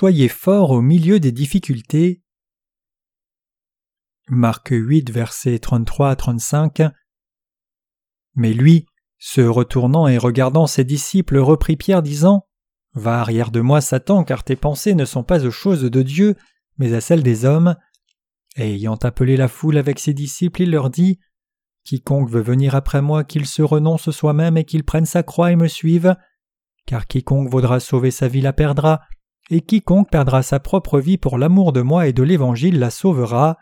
Soyez forts au milieu des difficultés. Marc 8, versets 33 à 35. Mais lui, se retournant et regardant ses disciples, reprit Pierre, disant Va arrière de moi, Satan, car tes pensées ne sont pas aux choses de Dieu, mais à celles des hommes. Et ayant appelé la foule avec ses disciples, il leur dit Quiconque veut venir après moi, qu'il se renonce soi-même et qu'il prenne sa croix et me suive. Car quiconque voudra sauver sa vie la perdra, et quiconque perdra sa propre vie pour l'amour de moi et de l'Évangile la sauvera.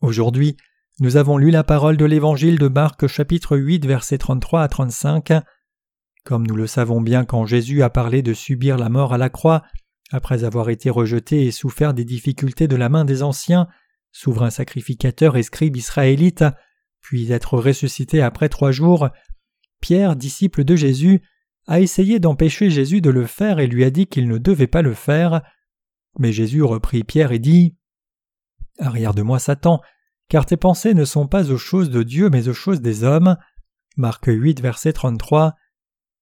Aujourd'hui, nous avons lu la parole de l'Évangile de Marc chapitre 8 versets 33 à 35. Comme nous le savons bien quand Jésus a parlé de subir la mort à la croix, après avoir été rejeté et souffert des difficultés de la main des anciens, souverain sacrificateur et scribe israélite, puis être ressuscité après trois jours, Pierre, disciple de Jésus, a essayé d'empêcher Jésus de le faire et lui a dit qu'il ne devait pas le faire. Mais Jésus reprit Pierre et dit Arrière de moi, Satan, car tes pensées ne sont pas aux choses de Dieu mais aux choses des hommes. Marc 8, verset 33.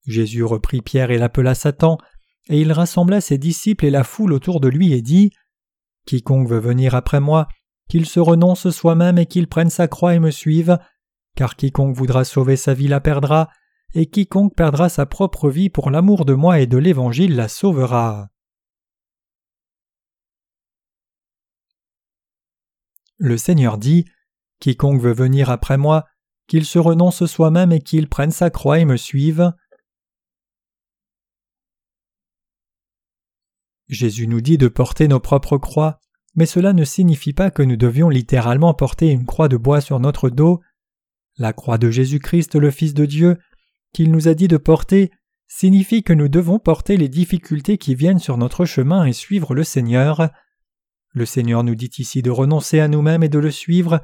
Jésus reprit Pierre et l'appela Satan, et il rassembla ses disciples et la foule autour de lui et dit Quiconque veut venir après moi, qu'il se renonce soi-même et qu'il prenne sa croix et me suive, car quiconque voudra sauver sa vie la perdra, et quiconque perdra sa propre vie pour l'amour de moi et de l'Évangile la sauvera. Le Seigneur dit Quiconque veut venir après moi, qu'il se renonce soi-même et qu'il prenne sa croix et me suive. Jésus nous dit de porter nos propres croix, mais cela ne signifie pas que nous devions littéralement porter une croix de bois sur notre dos. La croix de Jésus-Christ le Fils de Dieu, qu'il nous a dit de porter, signifie que nous devons porter les difficultés qui viennent sur notre chemin et suivre le Seigneur. Le Seigneur nous dit ici de renoncer à nous-mêmes et de le suivre.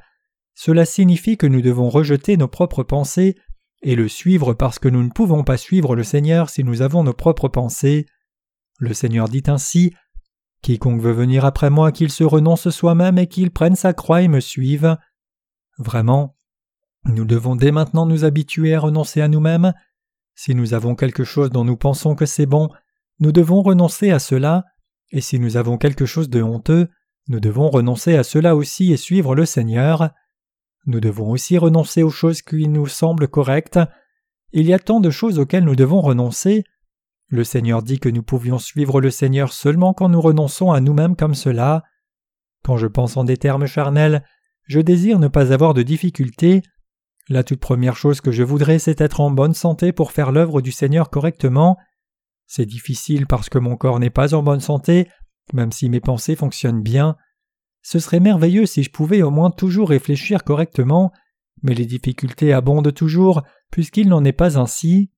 Cela signifie que nous devons rejeter nos propres pensées et le suivre parce que nous ne pouvons pas suivre le Seigneur si nous avons nos propres pensées. Le Seigneur dit ainsi Quiconque veut venir après moi, qu'il se renonce soi-même et qu'il prenne sa croix et me suive. Vraiment, nous devons dès maintenant nous habituer à renoncer à nous-mêmes. Si nous avons quelque chose dont nous pensons que c'est bon, nous devons renoncer à cela, et si nous avons quelque chose de honteux, nous devons renoncer à cela aussi et suivre le Seigneur. Nous devons aussi renoncer aux choses qui nous semblent correctes. Il y a tant de choses auxquelles nous devons renoncer, le Seigneur dit que nous pouvions suivre le Seigneur seulement quand nous renonçons à nous-mêmes comme cela. Quand je pense en des termes charnels, je désire ne pas avoir de difficultés. La toute première chose que je voudrais, c'est être en bonne santé pour faire l'œuvre du Seigneur correctement. C'est difficile parce que mon corps n'est pas en bonne santé, même si mes pensées fonctionnent bien. Ce serait merveilleux si je pouvais au moins toujours réfléchir correctement, mais les difficultés abondent toujours, puisqu'il n'en est pas ainsi.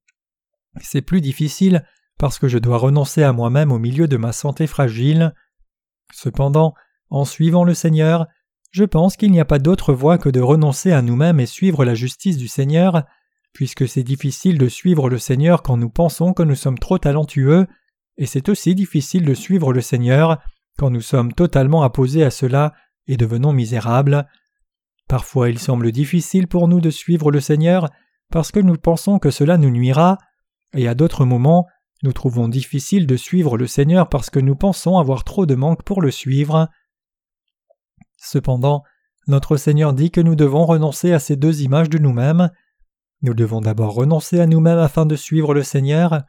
C'est plus difficile parce que je dois renoncer à moi-même au milieu de ma santé fragile. Cependant, en suivant le Seigneur, je pense qu'il n'y a pas d'autre voie que de renoncer à nous-mêmes et suivre la justice du Seigneur, puisque c'est difficile de suivre le Seigneur quand nous pensons que nous sommes trop talentueux, et c'est aussi difficile de suivre le Seigneur quand nous sommes totalement apposés à cela et devenons misérables. Parfois il semble difficile pour nous de suivre le Seigneur parce que nous pensons que cela nous nuira, et à d'autres moments nous trouvons difficile de suivre le Seigneur parce que nous pensons avoir trop de manque pour le suivre. Cependant, notre Seigneur dit que nous devons renoncer à ces deux images de nous-mêmes. Nous devons d'abord renoncer à nous-mêmes afin de suivre le Seigneur.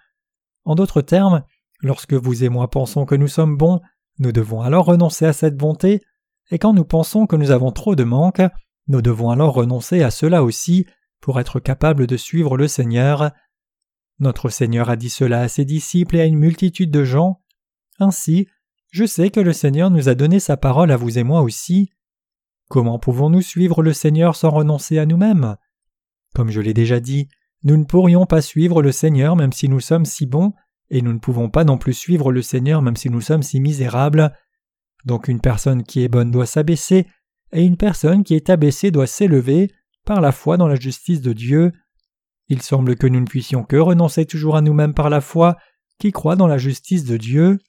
En d'autres termes, lorsque vous et moi pensons que nous sommes bons, nous devons alors renoncer à cette bonté, et quand nous pensons que nous avons trop de manque, nous devons alors renoncer à cela aussi pour être capables de suivre le Seigneur. Notre Seigneur a dit cela à ses disciples et à une multitude de gens. Ainsi, je sais que le Seigneur nous a donné sa parole à vous et moi aussi. Comment pouvons-nous suivre le Seigneur sans renoncer à nous-mêmes? Comme je l'ai déjà dit, nous ne pourrions pas suivre le Seigneur même si nous sommes si bons, et nous ne pouvons pas non plus suivre le Seigneur même si nous sommes si misérables. Donc une personne qui est bonne doit s'abaisser, et une personne qui est abaissée doit s'élever par la foi dans la justice de Dieu. Il semble que nous ne puissions que renoncer toujours à nous-mêmes par la foi, qui croit dans la justice de Dieu.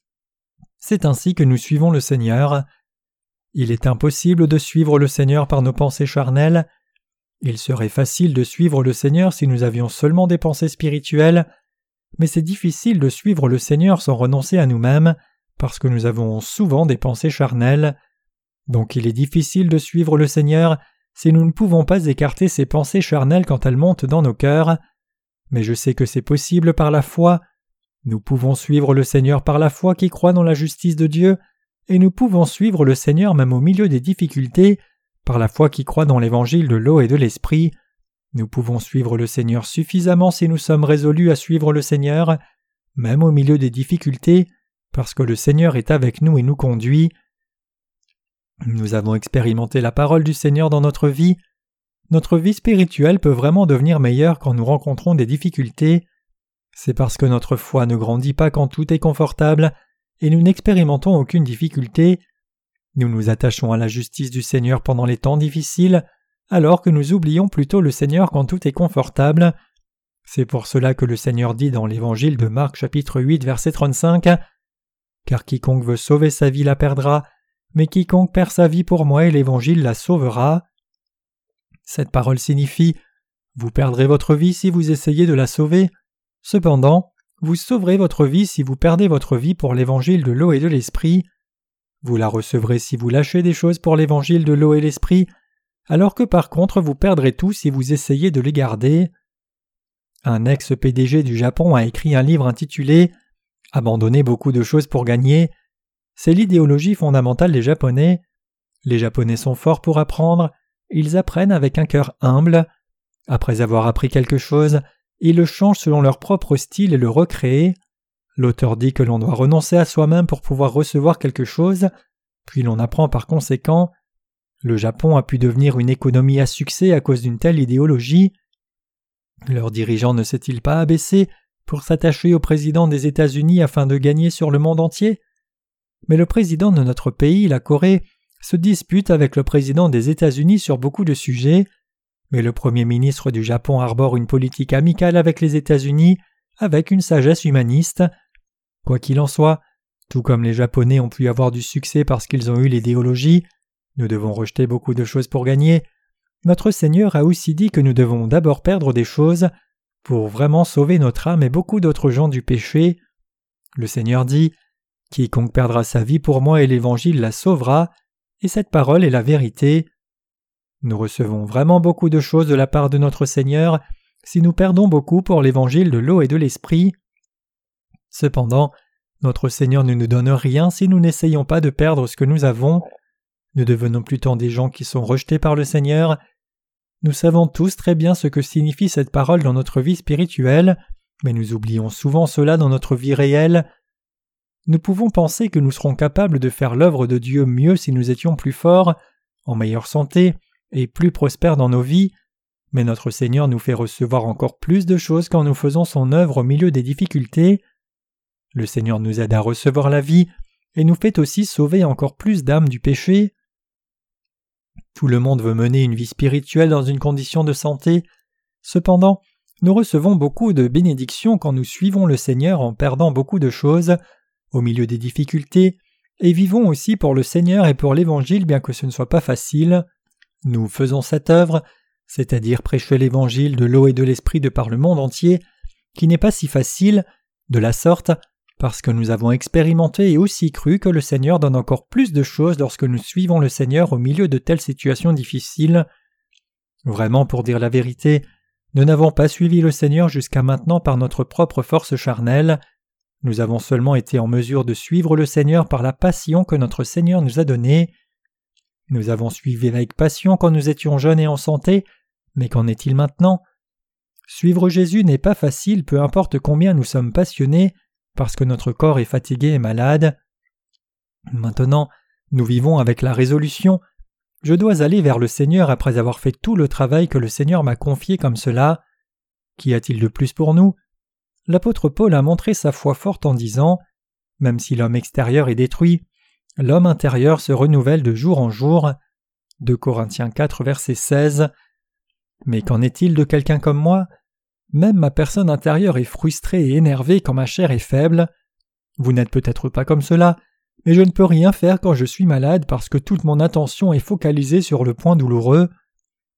C'est ainsi que nous suivons le Seigneur. Il est impossible de suivre le Seigneur par nos pensées charnelles. Il serait facile de suivre le Seigneur si nous avions seulement des pensées spirituelles, mais c'est difficile de suivre le Seigneur sans renoncer à nous-mêmes, parce que nous avons souvent des pensées charnelles. Donc il est difficile de suivre le Seigneur si nous ne pouvons pas écarter ces pensées charnelles quand elles montent dans nos cœurs. Mais je sais que c'est possible par la foi. Nous pouvons suivre le Seigneur par la foi qui croit dans la justice de Dieu, et nous pouvons suivre le Seigneur même au milieu des difficultés, par la foi qui croit dans l'évangile de l'eau et de l'esprit. Nous pouvons suivre le Seigneur suffisamment si nous sommes résolus à suivre le Seigneur, même au milieu des difficultés, parce que le Seigneur est avec nous et nous conduit. Nous avons expérimenté la parole du Seigneur dans notre vie. Notre vie spirituelle peut vraiment devenir meilleure quand nous rencontrons des difficultés. C'est parce que notre foi ne grandit pas quand tout est confortable, et nous n'expérimentons aucune difficulté. Nous nous attachons à la justice du Seigneur pendant les temps difficiles, alors que nous oublions plutôt le Seigneur quand tout est confortable. C'est pour cela que le Seigneur dit dans l'Évangile de Marc chapitre 8 verset 35 Car quiconque veut sauver sa vie la perdra, mais quiconque perd sa vie pour moi et l'Évangile la sauvera. Cette parole signifie Vous perdrez votre vie si vous essayez de la sauver. Cependant, vous sauverez votre vie si vous perdez votre vie pour l'Évangile de l'eau et de l'Esprit. Vous la recevrez si vous lâchez des choses pour l'Évangile de l'eau et l'Esprit, alors que par contre vous perdrez tout si vous essayez de les garder. Un ex-PDG du Japon a écrit un livre intitulé Abandonner beaucoup de choses pour gagner c'est l'idéologie fondamentale des Japonais. Les Japonais sont forts pour apprendre, ils apprennent avec un cœur humble. Après avoir appris quelque chose, ils le changent selon leur propre style et le recréent. L'auteur dit que l'on doit renoncer à soi-même pour pouvoir recevoir quelque chose, puis l'on apprend par conséquent. Le Japon a pu devenir une économie à succès à cause d'une telle idéologie. Leur dirigeant ne s'est-il pas abaissé pour s'attacher au président des États-Unis afin de gagner sur le monde entier? Mais le président de notre pays, la Corée, se dispute avec le président des États-Unis sur beaucoup de sujets, mais le Premier ministre du Japon arbore une politique amicale avec les États-Unis, avec une sagesse humaniste. Quoi qu'il en soit, tout comme les Japonais ont pu avoir du succès parce qu'ils ont eu l'idéologie, nous devons rejeter beaucoup de choses pour gagner, notre Seigneur a aussi dit que nous devons d'abord perdre des choses pour vraiment sauver notre âme et beaucoup d'autres gens du péché. Le Seigneur dit Quiconque perdra sa vie pour moi et l'Évangile la sauvera, et cette parole est la vérité. Nous recevons vraiment beaucoup de choses de la part de notre Seigneur si nous perdons beaucoup pour l'Évangile de l'eau et de l'Esprit. Cependant, notre Seigneur ne nous donne rien si nous n'essayons pas de perdre ce que nous avons. Nous devenons plutôt des gens qui sont rejetés par le Seigneur. Nous savons tous très bien ce que signifie cette parole dans notre vie spirituelle, mais nous oublions souvent cela dans notre vie réelle nous pouvons penser que nous serons capables de faire l'œuvre de Dieu mieux si nous étions plus forts, en meilleure santé et plus prospères dans nos vies, mais notre Seigneur nous fait recevoir encore plus de choses quand nous faisons son œuvre au milieu des difficultés. Le Seigneur nous aide à recevoir la vie et nous fait aussi sauver encore plus d'âmes du péché. Tout le monde veut mener une vie spirituelle dans une condition de santé. Cependant, nous recevons beaucoup de bénédictions quand nous suivons le Seigneur en perdant beaucoup de choses au milieu des difficultés, et vivons aussi pour le Seigneur et pour l'Évangile bien que ce ne soit pas facile. Nous faisons cette œuvre, c'est-à-dire prêcher l'Évangile de l'eau et de l'Esprit de par le monde entier, qui n'est pas si facile, de la sorte, parce que nous avons expérimenté et aussi cru que le Seigneur donne encore plus de choses lorsque nous suivons le Seigneur au milieu de telles situations difficiles. Vraiment, pour dire la vérité, nous n'avons pas suivi le Seigneur jusqu'à maintenant par notre propre force charnelle. Nous avons seulement été en mesure de suivre le Seigneur par la passion que notre Seigneur nous a donnée. Nous avons suivi avec passion quand nous étions jeunes et en santé, mais qu'en est-il maintenant? Suivre Jésus n'est pas facile peu importe combien nous sommes passionnés, parce que notre corps est fatigué et malade. Maintenant, nous vivons avec la résolution Je dois aller vers le Seigneur après avoir fait tout le travail que le Seigneur m'a confié comme cela. Qu'y a-t-il de plus pour nous? L'apôtre Paul a montré sa foi forte en disant Même si l'homme extérieur est détruit, l'homme intérieur se renouvelle de jour en jour. De Corinthiens 4, verset 16. Mais qu'en est-il de quelqu'un comme moi? Même ma personne intérieure est frustrée et énervée quand ma chair est faible. Vous n'êtes peut-être pas comme cela, mais je ne peux rien faire quand je suis malade parce que toute mon attention est focalisée sur le point douloureux.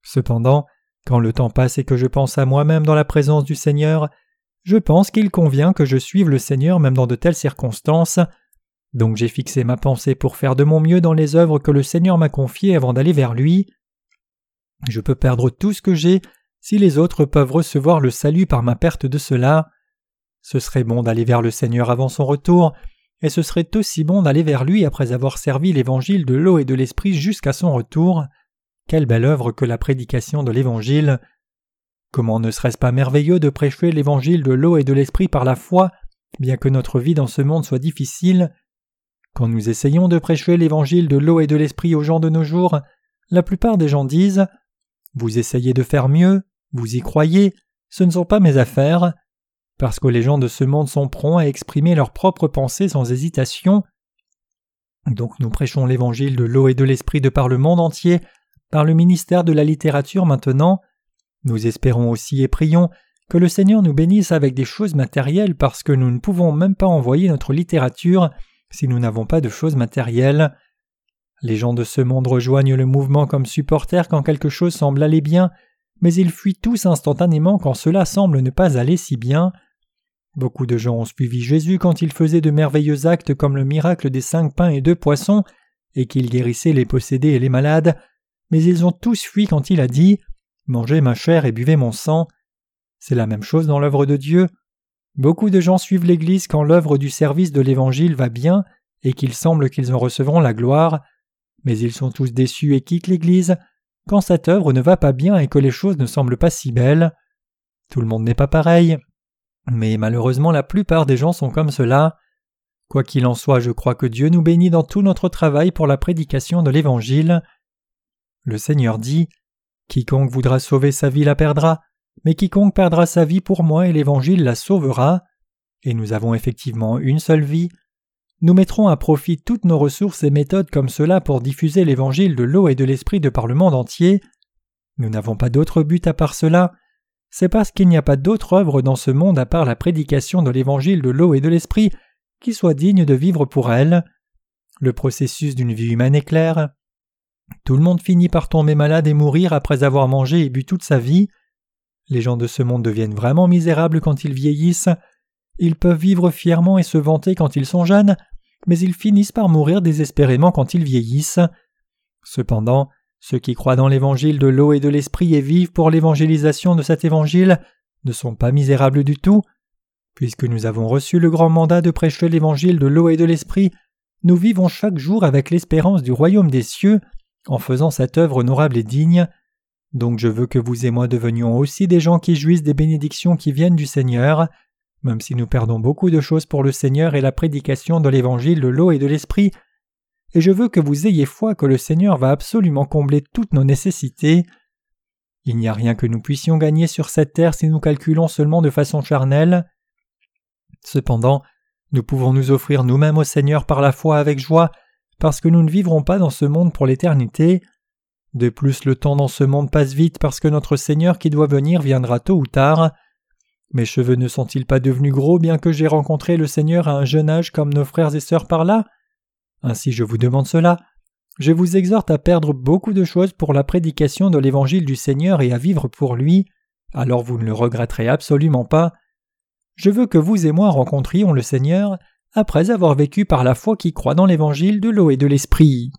Cependant, quand le temps passe et que je pense à moi-même dans la présence du Seigneur, je pense qu'il convient que je suive le Seigneur même dans de telles circonstances. Donc j'ai fixé ma pensée pour faire de mon mieux dans les œuvres que le Seigneur m'a confiées avant d'aller vers lui. Je peux perdre tout ce que j'ai si les autres peuvent recevoir le salut par ma perte de cela. Ce serait bon d'aller vers le Seigneur avant son retour, et ce serait aussi bon d'aller vers lui après avoir servi l'évangile de l'eau et de l'esprit jusqu'à son retour. Quelle belle œuvre que la prédication de l'évangile. Comment ne serait-ce pas merveilleux de prêcher l'évangile de l'eau et de l'esprit par la foi, bien que notre vie dans ce monde soit difficile? Quand nous essayons de prêcher l'évangile de l'eau et de l'esprit aux gens de nos jours, la plupart des gens disent Vous essayez de faire mieux, vous y croyez, ce ne sont pas mes affaires, parce que les gens de ce monde sont prompts à exprimer leurs propres pensées sans hésitation. Donc nous prêchons l'évangile de l'eau et de l'esprit de par le monde entier, par le ministère de la littérature maintenant. Nous espérons aussi et prions que le Seigneur nous bénisse avec des choses matérielles parce que nous ne pouvons même pas envoyer notre littérature si nous n'avons pas de choses matérielles. Les gens de ce monde rejoignent le mouvement comme supporters quand quelque chose semble aller bien, mais ils fuient tous instantanément quand cela semble ne pas aller si bien. Beaucoup de gens ont suivi Jésus quand il faisait de merveilleux actes comme le miracle des cinq pains et deux poissons, et qu'il guérissait les possédés et les malades, mais ils ont tous fui quand il a dit Mangez ma chair et buvez mon sang. C'est la même chose dans l'œuvre de Dieu. Beaucoup de gens suivent l'Église quand l'œuvre du service de l'Évangile va bien et qu'il semble qu'ils en recevront la gloire, mais ils sont tous déçus et quittent l'Église quand cette œuvre ne va pas bien et que les choses ne semblent pas si belles. Tout le monde n'est pas pareil, mais malheureusement la plupart des gens sont comme cela. Quoi qu'il en soit, je crois que Dieu nous bénit dans tout notre travail pour la prédication de l'Évangile. Le Seigneur dit Quiconque voudra sauver sa vie la perdra, mais quiconque perdra sa vie pour moi et l'Évangile la sauvera. Et nous avons effectivement une seule vie. Nous mettrons à profit toutes nos ressources et méthodes comme cela pour diffuser l'Évangile de l'eau et de l'Esprit de par le monde entier. Nous n'avons pas d'autre but à part cela. C'est parce qu'il n'y a pas d'autre œuvre dans ce monde à part la prédication de l'Évangile de l'eau et de l'Esprit qui soit digne de vivre pour elle. Le processus d'une vie humaine est clair. Tout le monde finit par tomber malade et mourir après avoir mangé et bu toute sa vie. Les gens de ce monde deviennent vraiment misérables quand ils vieillissent. Ils peuvent vivre fièrement et se vanter quand ils sont jeunes, mais ils finissent par mourir désespérément quand ils vieillissent. Cependant, ceux qui croient dans l'évangile de l'eau et de l'esprit et vivent pour l'évangélisation de cet évangile ne sont pas misérables du tout. Puisque nous avons reçu le grand mandat de prêcher l'évangile de l'eau et de l'esprit, nous vivons chaque jour avec l'espérance du royaume des cieux en faisant cette œuvre honorable et digne. Donc je veux que vous et moi devenions aussi des gens qui jouissent des bénédictions qui viennent du Seigneur, même si nous perdons beaucoup de choses pour le Seigneur et la prédication de l'évangile de l'eau et de l'esprit, et je veux que vous ayez foi que le Seigneur va absolument combler toutes nos nécessités. Il n'y a rien que nous puissions gagner sur cette terre si nous calculons seulement de façon charnelle. Cependant, nous pouvons nous offrir nous-mêmes au Seigneur par la foi avec joie, parce que nous ne vivrons pas dans ce monde pour l'éternité. De plus, le temps dans ce monde passe vite parce que notre Seigneur qui doit venir viendra tôt ou tard. Mes cheveux ne sont-ils pas devenus gros bien que j'ai rencontré le Seigneur à un jeune âge comme nos frères et sœurs par là? Ainsi je vous demande cela. Je vous exhorte à perdre beaucoup de choses pour la prédication de l'évangile du Seigneur et à vivre pour lui, alors vous ne le regretterez absolument pas. Je veux que vous et moi rencontrions le Seigneur après avoir vécu par la foi qui croit dans l'évangile de l'eau et de l'esprit.